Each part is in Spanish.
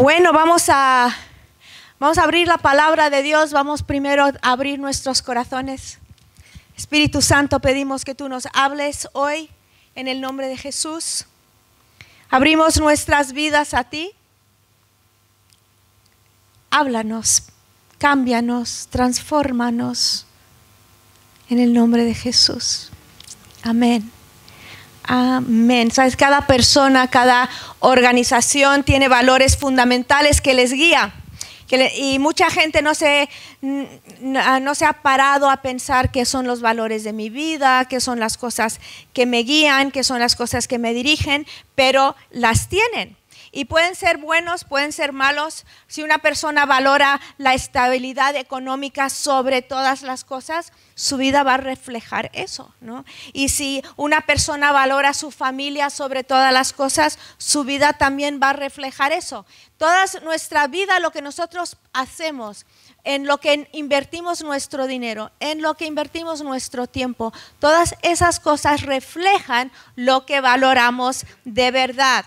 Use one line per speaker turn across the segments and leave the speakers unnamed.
Bueno, vamos a, vamos a abrir la palabra de Dios. Vamos primero a abrir nuestros corazones. Espíritu Santo, pedimos que tú nos hables hoy en el nombre de Jesús. Abrimos nuestras vidas a ti. Háblanos, cámbianos, transfórmanos en el nombre de Jesús. Amén. Amén. Sabes, cada persona, cada organización tiene valores fundamentales que les guía. y mucha gente no se, no se ha parado a pensar qué son los valores de mi vida, qué son las cosas que me guían, qué son las cosas que me dirigen, pero las tienen. Y pueden ser buenos, pueden ser malos. Si una persona valora la estabilidad económica sobre todas las cosas, su vida va a reflejar eso, ¿no? Y si una persona valora su familia sobre todas las cosas, su vida también va a reflejar eso. Toda nuestra vida, lo que nosotros hacemos, en lo que invertimos nuestro dinero, en lo que invertimos nuestro tiempo, todas esas cosas reflejan lo que valoramos de verdad.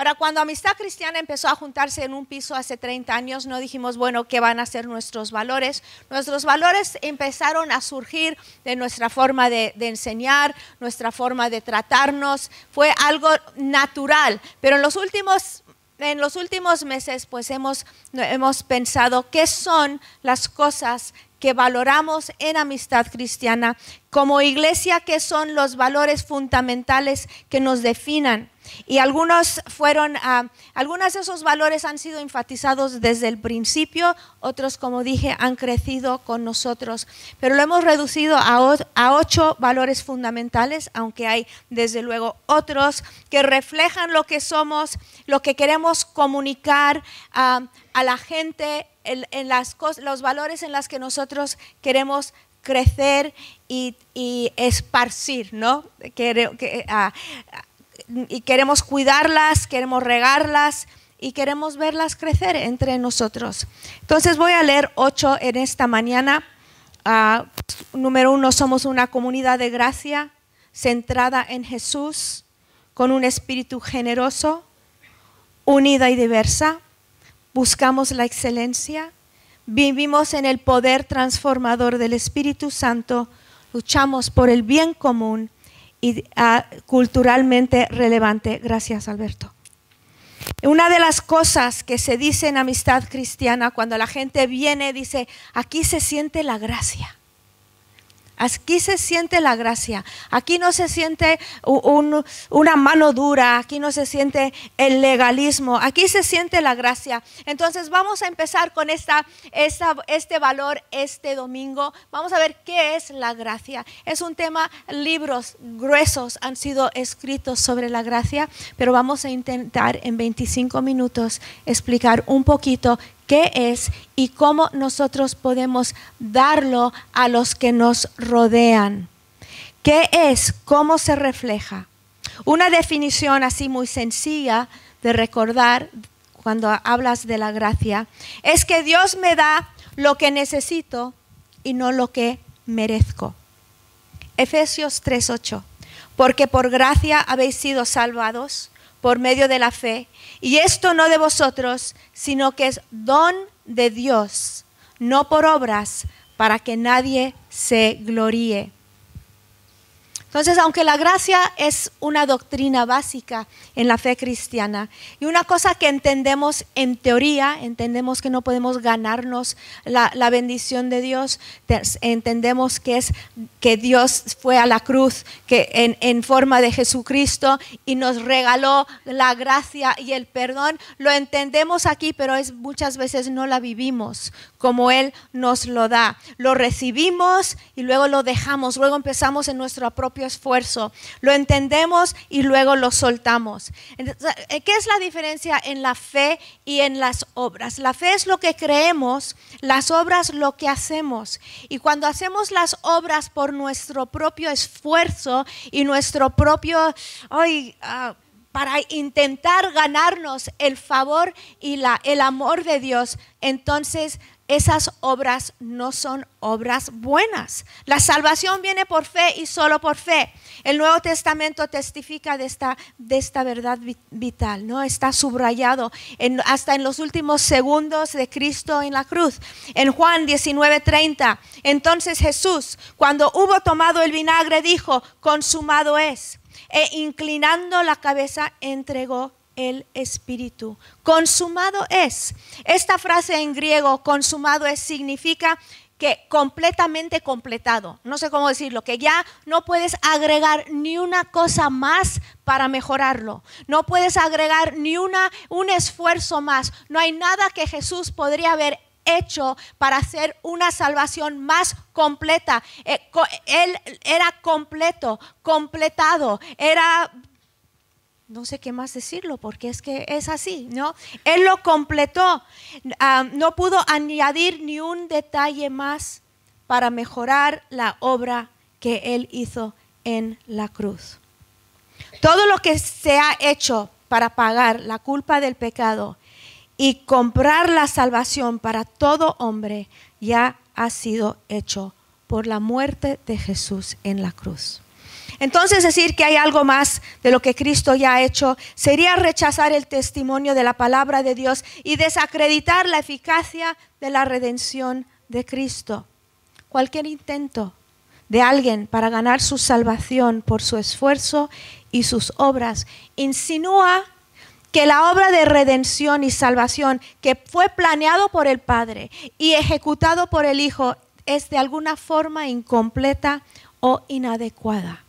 Ahora, cuando Amistad Cristiana empezó a juntarse en un piso hace 30 años, no dijimos, bueno, ¿qué van a ser nuestros valores? Nuestros valores empezaron a surgir de nuestra forma de, enseñar, nuestra forma de tratarnos. Fue algo natural, pero en los últimos en los últimos meses pues hemos, hemos, pensado qué son las cosas que valoramos en amistad cristiana como iglesia, qué son los valores fundamentales que nos definan. Y algunos fueron, uh, algunos de esos valores han sido enfatizados desde el principio, otros, como dije, han crecido con nosotros. Pero lo hemos reducido a, a ocho valores fundamentales, aunque hay desde luego otros que reflejan lo que somos, lo que queremos comunicar a la gente, en, las los valores en los que nosotros queremos crecer y, esparcir, ¿no? Que, que, y queremos cuidarlas, queremos regarlas y queremos verlas crecer entre nosotros. Entonces voy a leer ocho en esta mañana. Ah, número uno, somos una comunidad de gracia centrada en Jesús, con un espíritu generoso, unida y diversa. Buscamos la excelencia, vivimos en el poder transformador del Espíritu Santo, luchamos por el bien común y ah, culturalmente relevante. Gracias, Alberto. Una de las cosas que se dice en amistad cristiana cuando la gente viene, dice, aquí se siente la gracia. Aquí se siente la gracia, aquí no se siente una mano dura, aquí no se siente el legalismo, aquí se siente la gracia. Entonces vamos a empezar con este valor este domingo. Vamos a ver qué es la gracia. Es un tema, libros gruesos han sido escritos sobre la gracia, pero vamos a intentar en 25 minutos explicar un poquito qué es y cómo nosotros podemos darlo a los que nos rodean. ¿Qué es? ¿Cómo se refleja? Una definición así muy sencilla de recordar cuando hablas de la gracia es que Dios me da lo que necesito y no lo que merezco. Efesios 3:8. Porque por gracia habéis sido salvados por medio de la fe. Y esto no de vosotros, sino que es don de Dios, no por obras, para que nadie se gloríe. Entonces, aunque la gracia es una doctrina básica en la fe cristiana y una cosa que entendemos en teoría, entendemos que no podemos ganarnos la, bendición de Dios, entendemos que es que Dios fue a la cruz que en, forma de Jesucristo y nos regaló la gracia y el perdón, lo entendemos aquí, pero muchas veces no la vivimos como Él nos lo da. Lo recibimos y luego lo dejamos, luego empezamos en nuestro esfuerzo, lo entendemos y luego lo soltamos. Eh, ¿Qué es la diferencia en la fe y en las obras? La fe es lo que creemos, las obras lo que hacemos. Y cuando hacemos las obras por nuestro propio esfuerzo y nuestro propio... Ay, ah, para intentar ganarnos el favor y la, el amor de Dios, entonces esas obras no son obras buenas. La salvación viene por fe y solo por fe. El Nuevo Testamento testifica de esta, de esta verdad vital, ¿no? Está subrayado hasta en los últimos segundos de Cristo en la cruz. En Juan 19:30, entonces Jesús, cuando hubo tomado el vinagre, dijo, consumado es. E inclinando la cabeza, entregó el Espíritu. Consumado es. Esta frase en griego, consumado es, significa que completamente completado. No sé cómo decirlo, que ya no puedes agregar ni una cosa más para mejorarlo. No puedes agregar ni una, un esfuerzo más. No hay nada que Jesús podría haber hecho para hacer una salvación más completa. Eh, él era completo, completado, era no sé qué más decirlo, porque es que es así, ¿no? Él lo completó, ah, no pudo añadir ni un detalle más para mejorar la obra que Él hizo en la cruz. Todo lo que se ha hecho para pagar la culpa del pecado y comprar la salvación para todo hombre ya ha sido hecho por la muerte de Jesús en la cruz. Entonces decir que hay algo más de lo que Cristo ya ha hecho sería rechazar el testimonio de la palabra de Dios y desacreditar la eficacia de la redención de Cristo. Cualquier intento de alguien para ganar su salvación por su esfuerzo y sus obras insinúa que la obra de redención y salvación que fue planeado por el Padre y ejecutado por el Hijo es de alguna forma incompleta o inadecuada.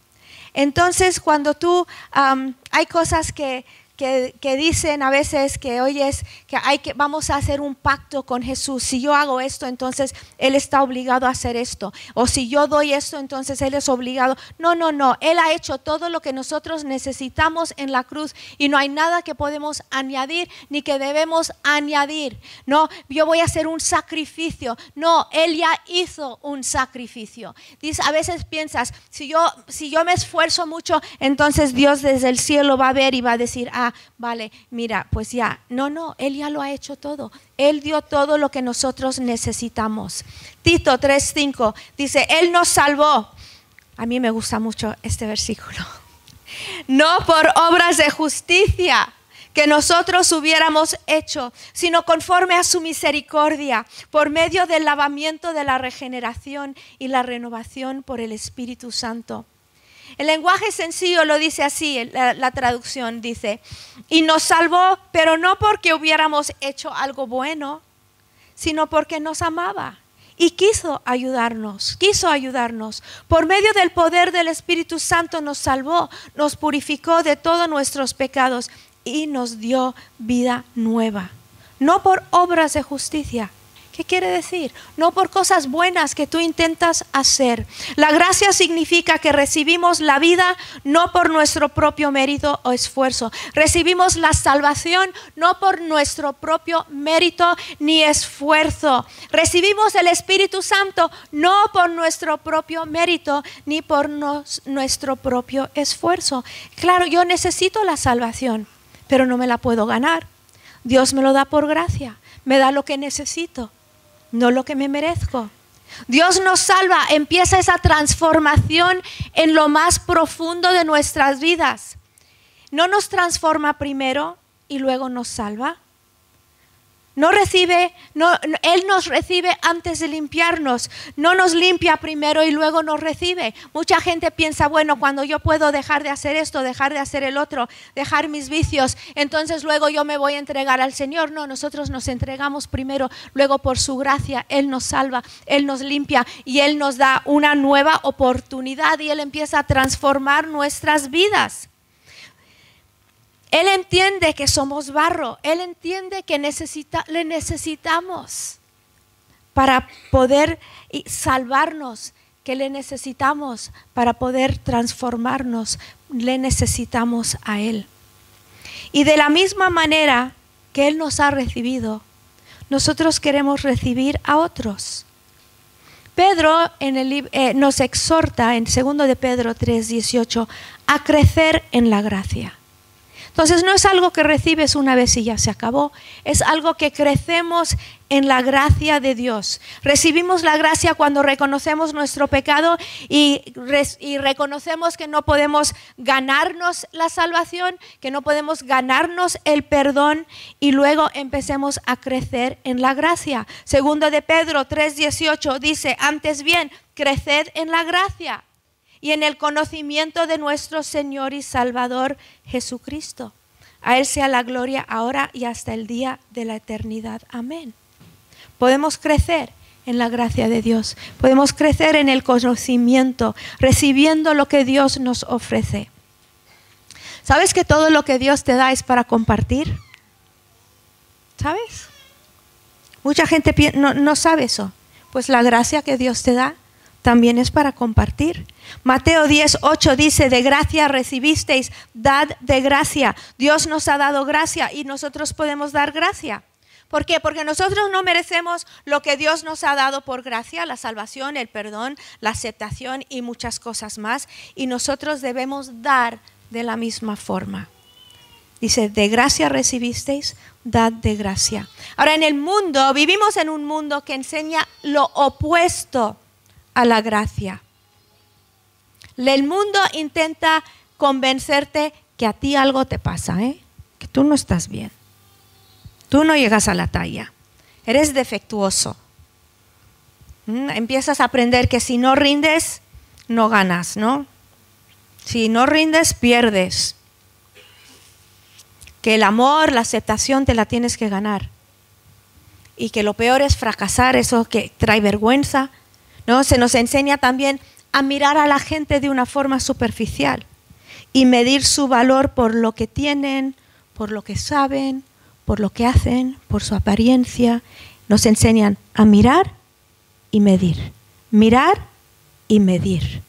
Entonces, cuando tú, hay cosas que, que, dicen a veces que, oyes, que, hay que vamos a hacer un pacto con Jesús. Si yo hago esto, entonces Él está obligado a hacer esto. O si yo doy esto, entonces Él es obligado. No, no, no. Él ha hecho todo lo que nosotros necesitamos en la cruz y no hay nada que podemos añadir ni que debemos añadir. No, yo voy a hacer un sacrificio. No, Él ya hizo un sacrificio. Dice, a veces piensas, si yo, si yo me esfuerzo mucho, entonces Dios desde el cielo va a ver y va a decir, ah, vale, mira, pues ya, no, no, Él ya lo ha hecho todo. Él dio todo lo que nosotros necesitamos. Tito 3:5 dice, Él nos salvó. A mí me gusta mucho este versículo. No por obras de justicia que nosotros hubiéramos hecho, sino conforme a su misericordia, por medio del lavamiento de la regeneración y la renovación por el Espíritu Santo el lenguaje sencillo lo dice así, la, traducción dice, y nos salvó, pero no porque hubiéramos hecho algo bueno, sino porque nos amaba y quiso ayudarnos, quiso ayudarnos. Por medio del poder del Espíritu Santo nos salvó, nos purificó de todos nuestros pecados y nos dio vida nueva. No por obras de justicia, ¿Qué quiere decir? No por cosas buenas que tú intentas hacer. La gracia significa que recibimos la vida no por nuestro propio mérito o esfuerzo. Recibimos la salvación no por nuestro propio mérito ni esfuerzo. Recibimos el Espíritu Santo no por nuestro propio mérito ni por nuestro propio esfuerzo. Claro, yo necesito la salvación, pero no me la puedo ganar. Dios me lo da por gracia, me da lo que necesito no lo que me merezco. Dios nos salva, empieza esa transformación en lo más profundo de nuestras vidas. No nos transforma primero y luego nos salva. No recibe, no, Él nos recibe antes de limpiarnos. No nos limpia primero y luego nos recibe. Mucha gente piensa, bueno, cuando yo puedo dejar de hacer esto, dejar de hacer el otro, dejar mis vicios, entonces luego yo me voy a entregar al Señor. No, nosotros nos entregamos primero, luego por su gracia Él nos salva, Él nos limpia y Él nos da una nueva oportunidad y Él empieza a transformar nuestras vidas. Él entiende que somos barro, Él entiende que le necesitamos para poder salvarnos, que le necesitamos para poder transformarnos, le necesitamos a Él. Y de la misma manera que Él nos ha recibido, nosotros queremos recibir a otros. Pedro eh, nos exhorta en 2 de Pedro 3:18 a crecer en la gracia. Entonces no es algo que recibes una vez y ya se acabó, es algo que crecemos en la gracia de Dios. Recibimos la gracia cuando reconocemos nuestro pecado y, y, reconocemos que no podemos ganarnos la salvación, que no podemos ganarnos el perdón y luego empecemos a crecer en la gracia. Segundo de Pedro 3:18 dice, antes bien, creced en la gracia y en el conocimiento de nuestro Señor y Salvador Jesucristo. A Él sea la gloria ahora y hasta el día de la eternidad. Amén. Podemos crecer en la gracia de Dios. Podemos crecer en el conocimiento, recibiendo lo que Dios nos ofrece. ¿Sabes que todo lo que Dios te da es para compartir? ¿Sabes? Mucha gente no, no sabe eso. Pues la gracia que Dios te da también es para compartir. Mateo 10, 8 dice, de gracia recibisteis, dad de gracia. Dios nos ha dado gracia y nosotros podemos dar gracia. ¿Por qué? Porque nosotros no merecemos lo que Dios nos ha dado por gracia, la salvación, el perdón, la aceptación y muchas cosas más. Y nosotros debemos dar de la misma forma. Dice, de gracia recibisteis, dad de gracia. Ahora, en el mundo, vivimos en un mundo que enseña lo opuesto a la gracia. El mundo intenta convencerte que a ti algo te pasa, ¿eh? que tú no estás bien. Tú no llegas a la talla. Eres defectuoso. Mm, empiezas a aprender que si no rindes, no ganas, ¿no? Si no rindes, pierdes. Que el amor, la aceptación te la tienes que ganar. Y que lo peor es fracasar, eso que trae vergüenza, ¿no? Se nos enseña también a mirar a la gente de una forma superficial y medir su valor por lo que tienen, por lo que saben, por lo que hacen, por su apariencia. Nos enseñan a mirar y medir. Mirar y medir.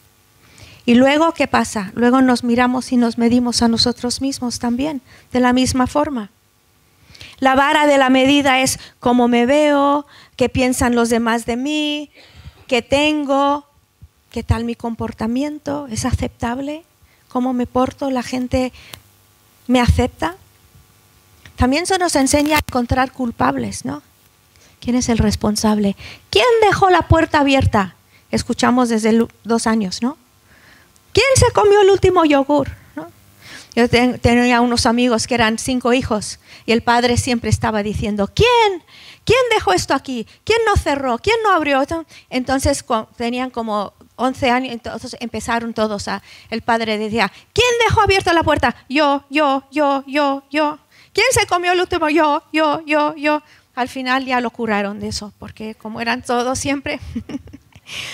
Y luego, ¿qué pasa? Luego nos miramos y nos medimos a nosotros mismos también, de la misma forma. La vara de la medida es cómo me veo, qué piensan los demás de mí, que tengo, qué tal mi comportamiento, es aceptable, cómo me porto, la gente me acepta. También se nos enseña a encontrar culpables, ¿no? ¿Quién es el responsable? ¿Quién dejó la puerta abierta? Escuchamos desde dos años, ¿no? ¿Quién se comió el último yogur? Yo tenía unos amigos que eran cinco hijos y el padre siempre estaba diciendo, ¿quién? ¿Quién dejó esto aquí? ¿Quién no cerró? ¿Quién no abrió? Entonces tenían como 11 años, entonces empezaron todos a, el padre decía, ¿quién dejó abierta la puerta? Yo, yo, yo, yo, yo. ¿Quién se comió el último? Yo, yo, yo, yo. Al final ya lo curaron de eso, porque como eran todos siempre,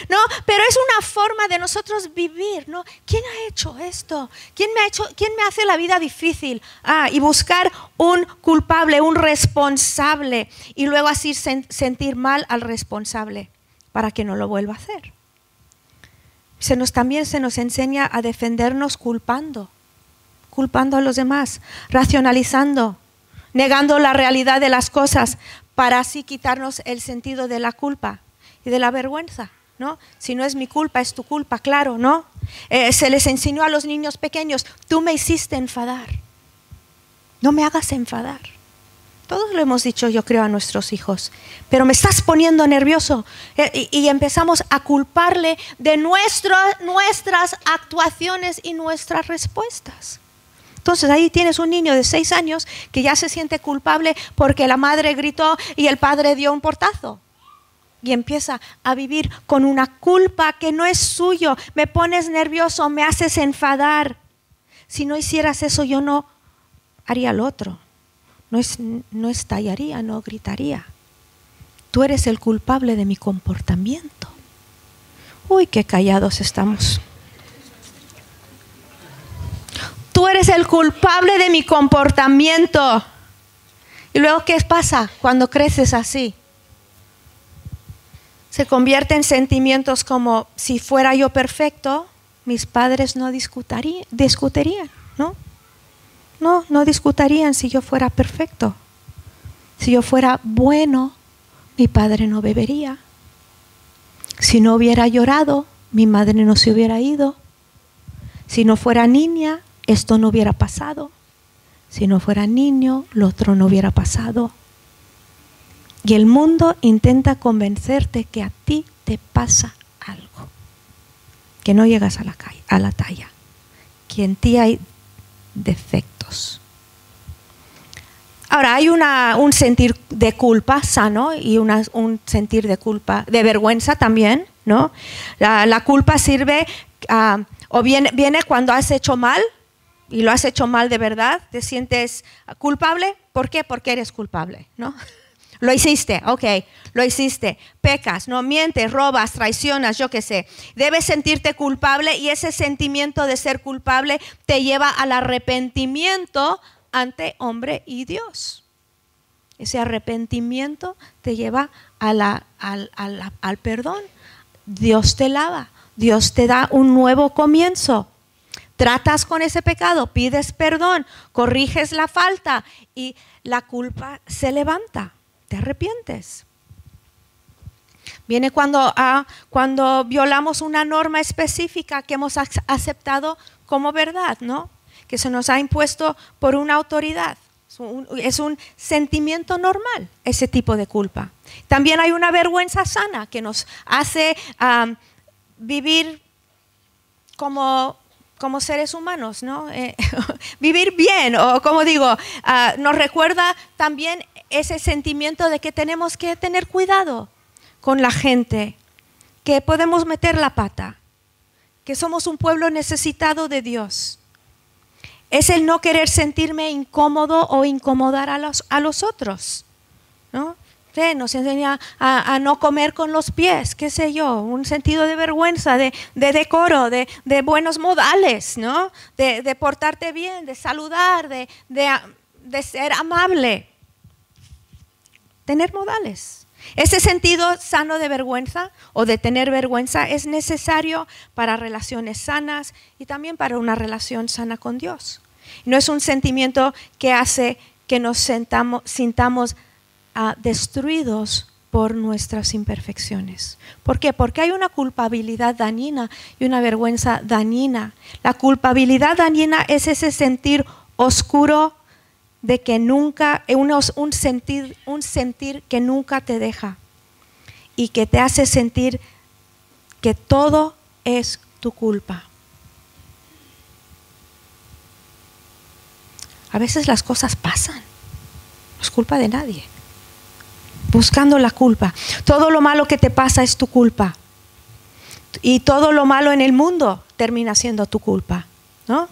No, pero es una forma de nosotros vivir, ¿no? ¿Quién ha hecho esto? ¿Quién me ha hecho, quién me hace la vida difícil? Ah, y buscar un culpable, un responsable y luego así sentir mal al responsable para que no lo vuelva a hacer. Se nos también se nos enseña a defendernos culpando, culpando a los demás, racionalizando, negando la realidad de las cosas para así quitarnos el sentido de la culpa y de la vergüenza. ¿No? Si no es mi culpa, es tu culpa, claro, ¿no? Eh, se les enseñó a los niños pequeños, tú me hiciste enfadar, no me hagas enfadar. Todos lo hemos dicho, yo creo, a nuestros hijos, pero me estás poniendo nervioso eh, y, empezamos a culparle de nuestras actuaciones y nuestras respuestas. Entonces ahí tienes un niño de seis años que ya se siente culpable porque la madre gritó y el padre dio un portazo y empieza a vivir con una culpa que no es suyo. Me pones nervioso, me haces enfadar. Si no hicieras eso, yo no haría lo otro. No, no estallaría, no gritaría. Tú eres el culpable de mi comportamiento. Uy, qué callados estamos. Tú eres el culpable de mi comportamiento. ¿Y luego qué pasa cuando creces así? Se convierte en sentimientos como si fuera yo perfecto, mis padres no discutirían, ¿no? No, no discutirían si yo fuera perfecto. Si yo fuera bueno, mi padre no bebería. Si no hubiera llorado, mi madre no se hubiera ido. Si no fuera niña, esto no hubiera pasado. Si no fuera niño, lo otro no hubiera pasado. Y el mundo intenta convencerte que a ti te pasa algo, que no llegas a la, a la talla, que en ti hay defectos. Ahora, hay un sentir de culpa sano y un sentir de culpa, de vergüenza también, ¿no? La, culpa sirve, ah, o viene, viene cuando has hecho mal y lo has hecho mal de verdad, te sientes culpable, ¿por qué? Porque eres culpable, ¿no? Lo hiciste, ok, lo hiciste. Pecas, no mientes, robas, traicionas, yo qué sé. Debes sentirte culpable y ese sentimiento de ser culpable te lleva al arrepentimiento ante hombre y Dios. Ese arrepentimiento te lleva al, al perdón. Dios te lava, Dios te da un nuevo comienzo. Tratas con ese pecado, pides perdón, corriges la falta y la culpa se levanta te arrepientes. Viene cuando, ah, cuando violamos una norma específica que hemos aceptado como verdad, ¿no? Que se nos ha impuesto por una autoridad. Es un sentimiento normal ese tipo de culpa. También hay una vergüenza sana que nos hace vivir como, como, seres humanos, ¿no? Eh, vivir bien, o como digo, ah, nos recuerda también ese sentimiento de que tenemos que tener cuidado con la gente, que podemos meter la pata, que somos un pueblo necesitado de Dios. Es el no querer sentirme incómodo o incomodar a los, a los otros. ¿no? nos enseña a, no comer con los pies, qué sé yo, un sentido de vergüenza, de, decoro, de, buenos modales, ¿no? De, portarte bien, de saludar, de, de ser amable tener modales. Ese sentido sano de vergüenza o de tener vergüenza es necesario para relaciones sanas y también para una relación sana con Dios. No es un sentimiento que hace que nos sintamos ah, destruidos por nuestras imperfecciones. ¿Por qué? Porque hay una culpabilidad dañina y una vergüenza dañina. La culpabilidad dañina es ese sentir oscuro, de que nunca, un, sentir, un sentir que nunca te deja y que te hace sentir que todo es tu culpa. A veces las cosas pasan, no es culpa de nadie. Buscando la culpa. Todo lo malo que te pasa es tu culpa. Y todo lo malo en el mundo termina siendo tu culpa, ¿no?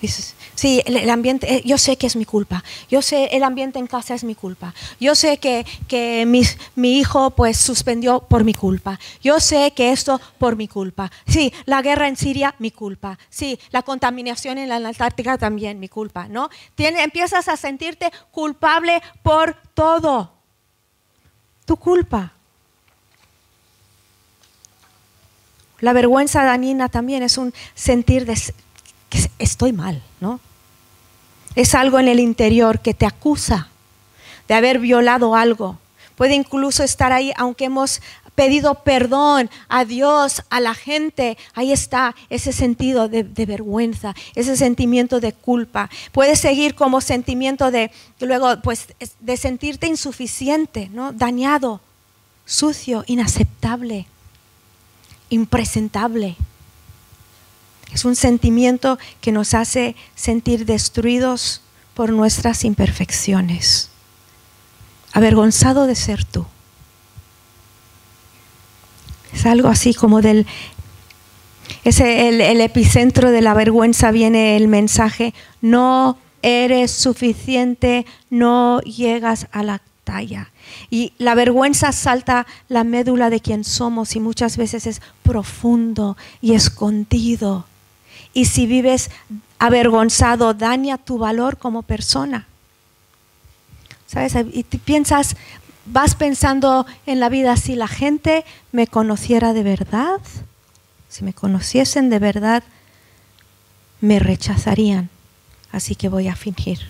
Dices, sí, el, ambiente, eh, yo sé que es mi culpa, yo sé el ambiente en casa es mi culpa, yo sé que, que mi, mi, hijo pues suspendió por mi culpa, yo sé que esto por mi culpa, sí, la guerra en Siria, mi culpa, sí, la contaminación en la Antártica también, mi culpa, ¿no? Empiezas a sentirte culpable por todo, tu culpa. La vergüenza dañina también es un sentir de que estoy mal, ¿no? Es algo en el interior que te acusa de haber violado algo. Puede incluso estar ahí, aunque hemos pedido perdón a Dios, a la gente, ahí está ese sentido de, vergüenza, ese sentimiento de culpa. Puede seguir como sentimiento de, luego, pues, de sentirte insuficiente, ¿no? dañado, sucio, inaceptable, impresentable. Es un sentimiento que nos hace sentir destruidos por nuestras imperfecciones, avergonzado de ser tú. Es algo así como del... Es el, el epicentro de la vergüenza viene el mensaje, no eres suficiente, no llegas a la talla. Y la vergüenza salta la médula de quien somos y muchas veces es profundo y escondido. Y si vives avergonzado, daña tu valor como persona. ¿Sabes? Y piensas, vas pensando en la vida, si la gente me conociera de verdad, si me conociesen de verdad, me rechazarían. Así que voy a fingir.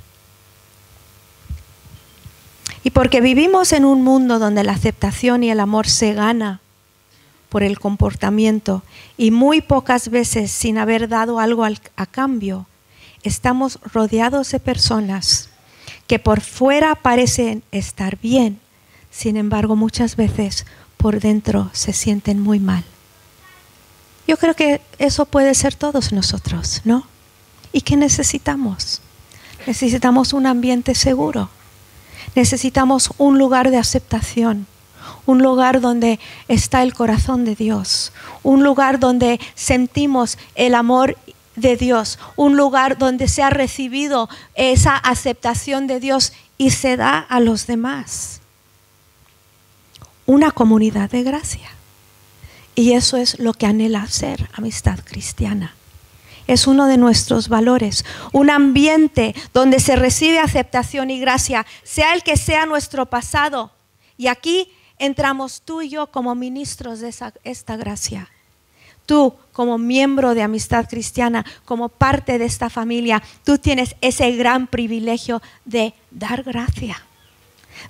Y porque vivimos en un mundo donde la aceptación y el amor se gana por el comportamiento y muy pocas veces sin haber dado algo a cambio. estamos rodeados de personas que por fuera parecen estar bien, sin embargo muchas veces por dentro se sienten muy mal. Yo creo que eso puede ser todos nosotros, ¿no? ¿Y qué necesitamos? Necesitamos un ambiente seguro. Necesitamos un lugar de aceptación, un lugar donde está el corazón de Dios, un lugar donde sentimos el amor de Dios, un lugar donde se ha recibido esa aceptación de Dios y se da a los demás. Una comunidad de gracia. Y eso es lo que anhela ser amistad cristiana. Es uno de nuestros valores, un ambiente donde se recibe aceptación y gracia, sea el que sea nuestro pasado. Y aquí entramos tú y yo como ministros de esta gracia. Tú como miembro de Amistad Cristiana, como parte de esta familia, tú tienes ese gran privilegio de dar gracia,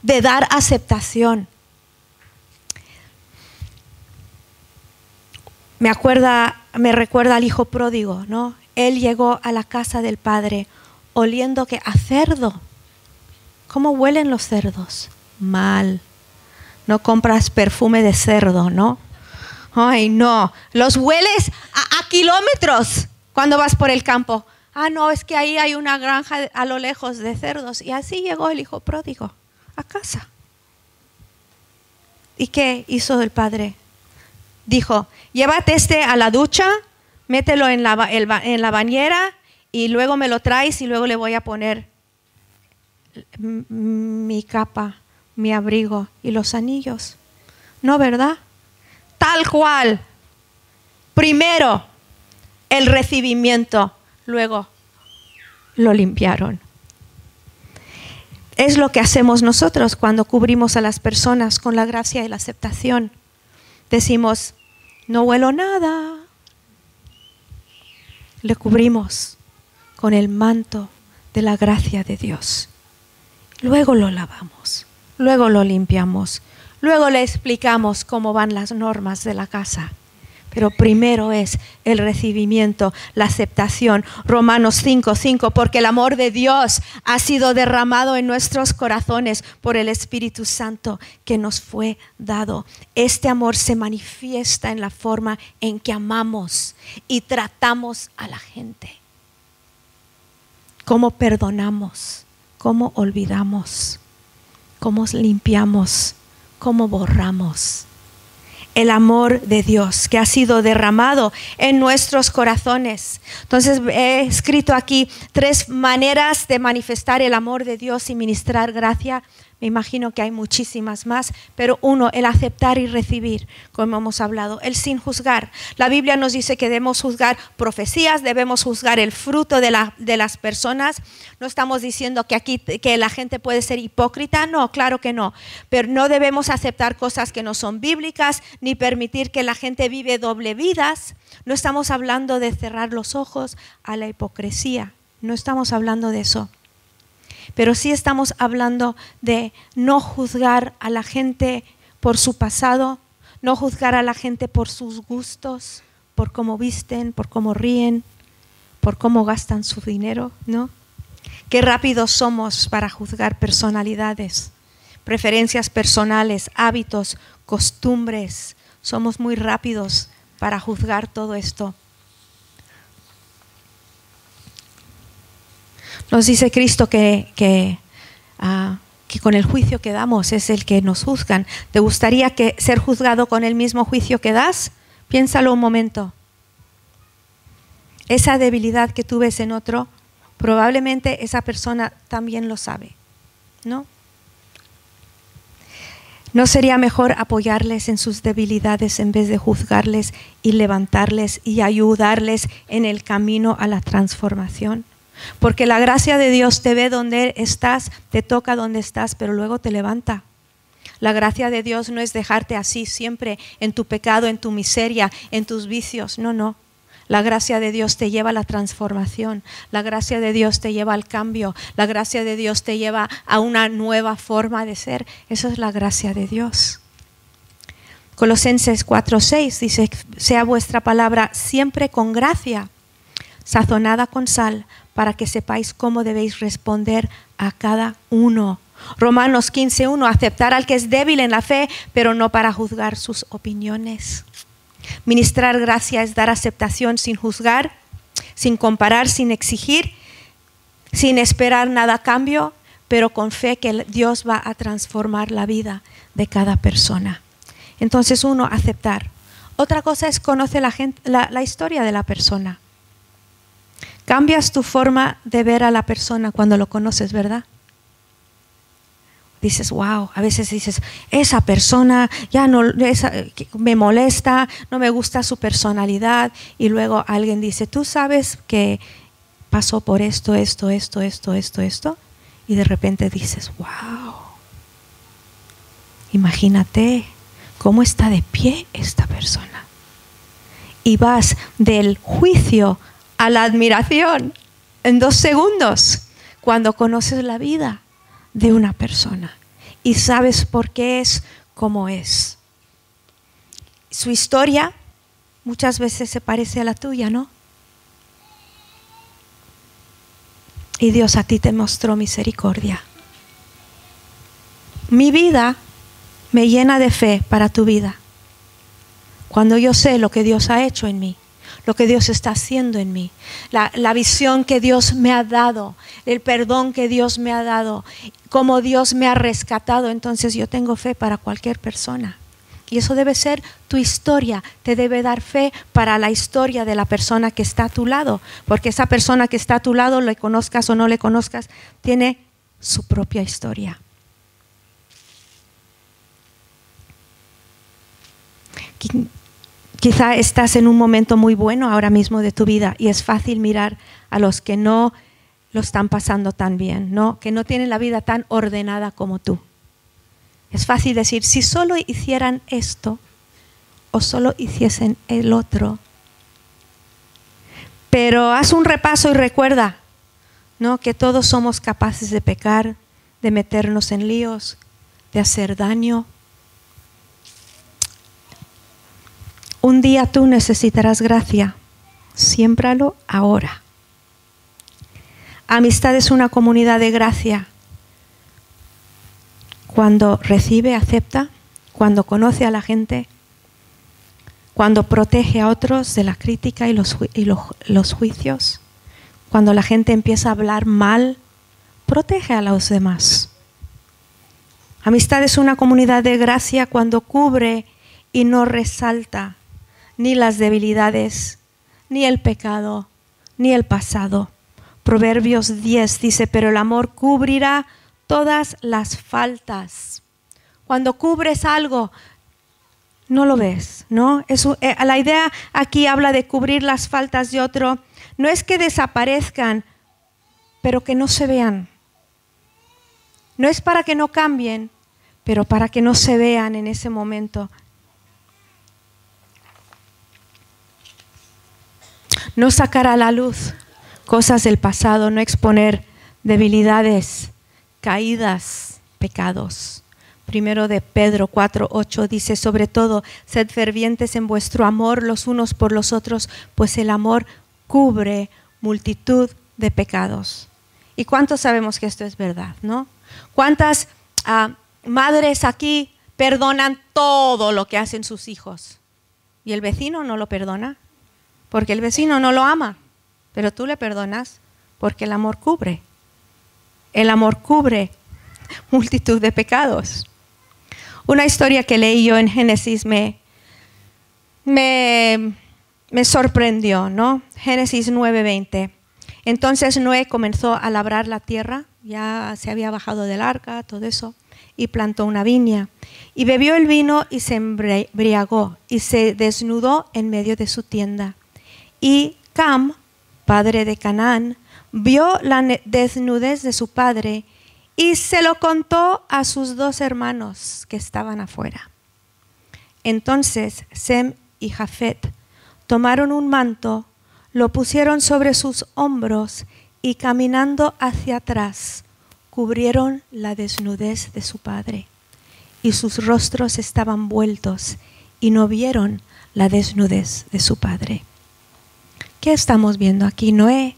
de dar aceptación, me acuerda, me recuerda al hijo pródigo, ¿no? Él llegó a la casa del padre oliendo que a cerdo. ¿Cómo huelen los cerdos? Mal. No compras perfume de cerdo, ¿no? Ay, no. Los hueles a, kilómetros cuando vas por el campo. Ah, no, es que ahí hay una granja a lo lejos de cerdos. Y así llegó el hijo pródigo a casa. ¿Y qué hizo el padre? dijo, llévate este a la ducha, mételo en la bañera y luego me lo traes y luego le voy a poner mi capa, mi abrigo y los anillos. ¿No, verdad? Tal cual. Primero el recibimiento, luego lo limpiaron. Es lo que hacemos nosotros cuando cubrimos a las personas con la gracia y la aceptación. Decimos, no huelo nada. Le cubrimos con el manto de la gracia de Dios. Luego lo lavamos, luego lo limpiamos, luego le explicamos cómo van las normas de la casa. Pero primero es el recibimiento, la aceptación. Romanos 5, 5, porque el amor de Dios ha sido derramado en nuestros corazones por el Espíritu Santo que nos fue dado. Este amor se manifiesta en la forma en que amamos y tratamos a la gente. Cómo perdonamos, cómo olvidamos, cómo limpiamos, cómo borramos el amor de Dios que ha sido derramado en nuestros corazones. Entonces he escrito aquí tres maneras de manifestar el amor de Dios y ministrar gracia me imagino que hay muchísimas más, pero uno, el aceptar y recibir, como hemos hablado, el sin juzgar. La Biblia nos dice que debemos juzgar profecías, debemos juzgar el fruto de, de las personas. No estamos diciendo que aquí que la gente puede ser hipócrita, no, claro que no, pero no debemos aceptar cosas que no son bíblicas ni permitir que la gente vive doble vidas. No estamos hablando de cerrar los ojos a la hipocresía, no estamos hablando de eso pero sí estamos hablando de no juzgar a la gente por su pasado, no juzgar a la gente por sus gustos, por cómo visten, por cómo ríen, por cómo gastan su dinero, ¿no? Qué rápidos somos para juzgar personalidades, preferencias personales, hábitos, costumbres. Somos muy rápidos para juzgar todo esto. Nos dice Cristo que, ah, que, con el juicio que damos es el que nos juzgan. ¿Te gustaría que ser juzgado con el mismo juicio que das? Piénsalo un momento. Esa debilidad que tú ves en otro, probablemente esa persona también lo sabe, ¿no? ¿No sería mejor apoyarles en sus debilidades en vez de juzgarles y levantarles y ayudarles en el camino a la transformación? Porque la gracia de Dios te ve donde estás, te toca donde estás, pero luego te levanta. La gracia de Dios no es dejarte así siempre en tu pecado, en tu miseria, en tus vicios. No, no. La gracia de Dios te lleva a la transformación. La gracia de Dios te lleva al cambio. La gracia de Dios te lleva a una nueva forma de ser. Eso es la gracia de Dios. Colosenses 4:6 dice, sea vuestra palabra siempre con gracia sazonada con sal, para que sepáis cómo debéis responder a cada uno. Romanos 15.1, aceptar al que es débil en la fe, pero no para juzgar sus opiniones. Ministrar gracia es dar aceptación sin juzgar, sin comparar, sin exigir, sin esperar nada a cambio, pero con fe que Dios va a transformar la vida de cada persona. Entonces uno, aceptar. Otra cosa es conocer la, la historia de la persona. Cambias tu forma de ver a la persona cuando lo conoces, ¿verdad? dices, wow, a veces dices, esa persona ya no me molesta, no me gusta su personalidad, y luego alguien dice, tú sabes que pasó por esto, esto, esto, esto, esto, esto, y de repente dices, wow, imagínate cómo está de pie esta persona. Y vas del juicio a la admiración en dos segundos cuando conoces la vida de una persona y sabes por qué es como es. Su historia muchas veces se parece a la tuya, ¿no? Y Dios a ti te mostró misericordia. Mi vida me llena de fe para tu vida. Cuando yo sé lo que Dios ha hecho en mí lo que Dios está haciendo en mí, la, visión que Dios me ha dado, el perdón que Dios me ha dado, cómo Dios me ha rescatado, entonces yo tengo fe para cualquier persona. Y eso debe ser tu historia, te debe dar fe para la historia de la persona que está a tu lado, porque esa persona que está a tu lado, le conozcas o no le conozcas, tiene su propia historia. Quizá estás en un momento muy bueno ahora mismo de tu vida y es fácil mirar a los que no lo están pasando tan bien, ¿no? que no tienen la vida tan ordenada como tú. Es fácil decir, si solo hicieran esto o solo hiciesen el otro. Pero haz un repaso y recuerda ¿no? que todos somos capaces de pecar, de meternos en líos, de hacer daño, Un día tú necesitarás gracia. Siémpralo ahora. Amistad es una comunidad de gracia. Cuando recibe, acepta, cuando conoce a la gente, cuando protege a otros de la crítica y los, los juicios, cuando la gente empieza a hablar mal, protege a los demás. Amistad es una comunidad de gracia cuando cubre y no resalta ni las debilidades, ni el pecado, ni el pasado. Proverbios 10 dice, pero el amor cubrirá todas las faltas. Cuando cubres algo, no lo ves, ¿no? Eh, la idea aquí habla de cubrir las faltas de otro. No es que desaparezcan, pero que no se vean. No es para que no cambien, pero para que no se vean en ese momento no sacar a la luz cosas del pasado, no exponer debilidades, caídas, pecados. Primero de Pedro 4, 8 dice, sobre todo, sed fervientes en vuestro amor los unos por los otros, pues el amor cubre multitud de pecados. ¿Y cuántos sabemos que esto es verdad, no? ¿Cuántas ah, madres aquí perdonan todo lo que hacen sus hijos? ¿Y el vecino no lo perdona? Porque el vecino no lo ama, pero tú le perdonas porque el amor cubre. El amor cubre multitud de pecados. Una historia que leí yo en Génesis me, me, sorprendió, ¿no? Génesis 9:20. Entonces Noé comenzó a labrar la tierra, ya se había bajado del arca, todo eso, y plantó una viña. Y bebió el vino y se embriagó y se desnudó en medio de su tienda. Y Cam, padre de Canaán, vio la desnudez de su padre y se lo contó a sus dos hermanos que estaban afuera. Entonces Sem y Jafet tomaron un manto, lo pusieron sobre sus hombros y caminando hacia atrás cubrieron la desnudez de su padre. Y sus rostros estaban vueltos y no vieron la desnudez de su padre. ¿Qué estamos viendo aquí? Noé.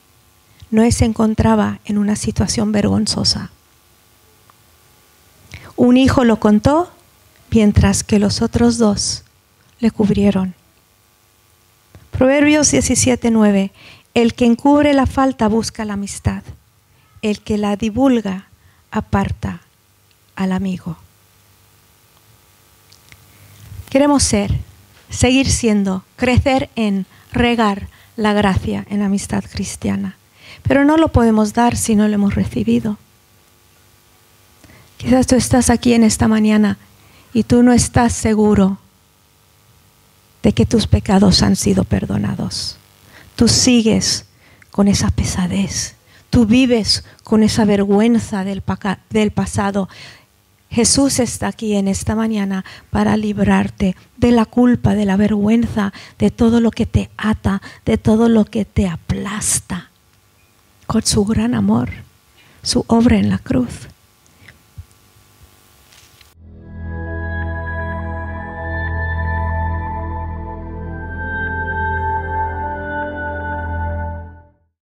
Noé se encontraba en una situación vergonzosa. Un hijo lo contó, mientras que los otros dos le cubrieron. Proverbios 17:9. El que encubre la falta busca la amistad. El que la divulga aparta al amigo. Queremos ser, seguir siendo, crecer en, regar la gracia en la amistad cristiana. Pero no lo podemos dar si no lo hemos recibido. Quizás tú estás aquí en esta mañana y tú no estás seguro de que tus pecados han sido perdonados. Tú sigues con esa pesadez. Tú vives con esa vergüenza del, del pasado. Jesús está aquí en esta mañana para librarte de la culpa, de la vergüenza, de todo lo que te ata, de todo lo que te aplasta, con su gran amor, su obra en la cruz.